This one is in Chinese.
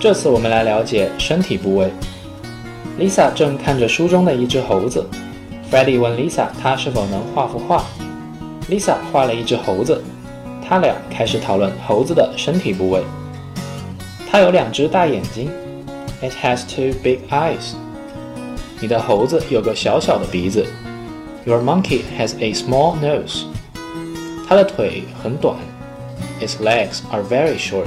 这次我们来了解身体部位。Lisa 正看着书中的一只猴子，Freddie 问 Lisa 他是否能画幅画。Lisa 画了一只猴子，他俩开始讨论猴子的身体部位。它有两只大眼睛，it has two big eyes。你的猴子有个小小的鼻子，your monkey has a small nose。它的腿很短，its legs are very short。